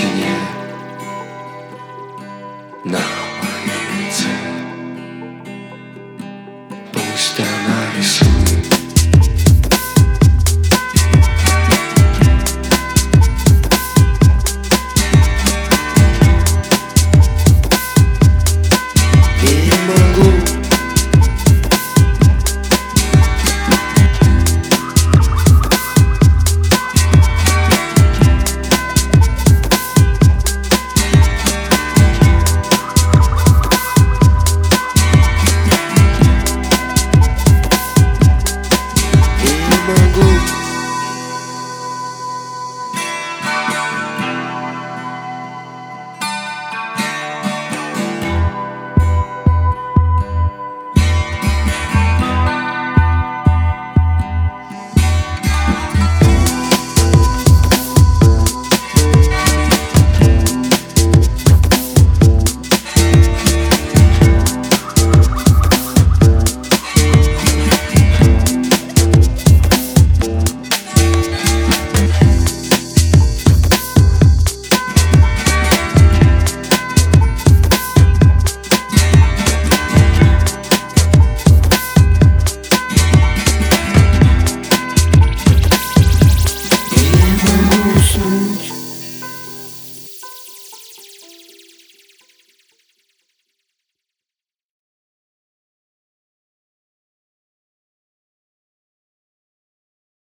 стене. Нахуй.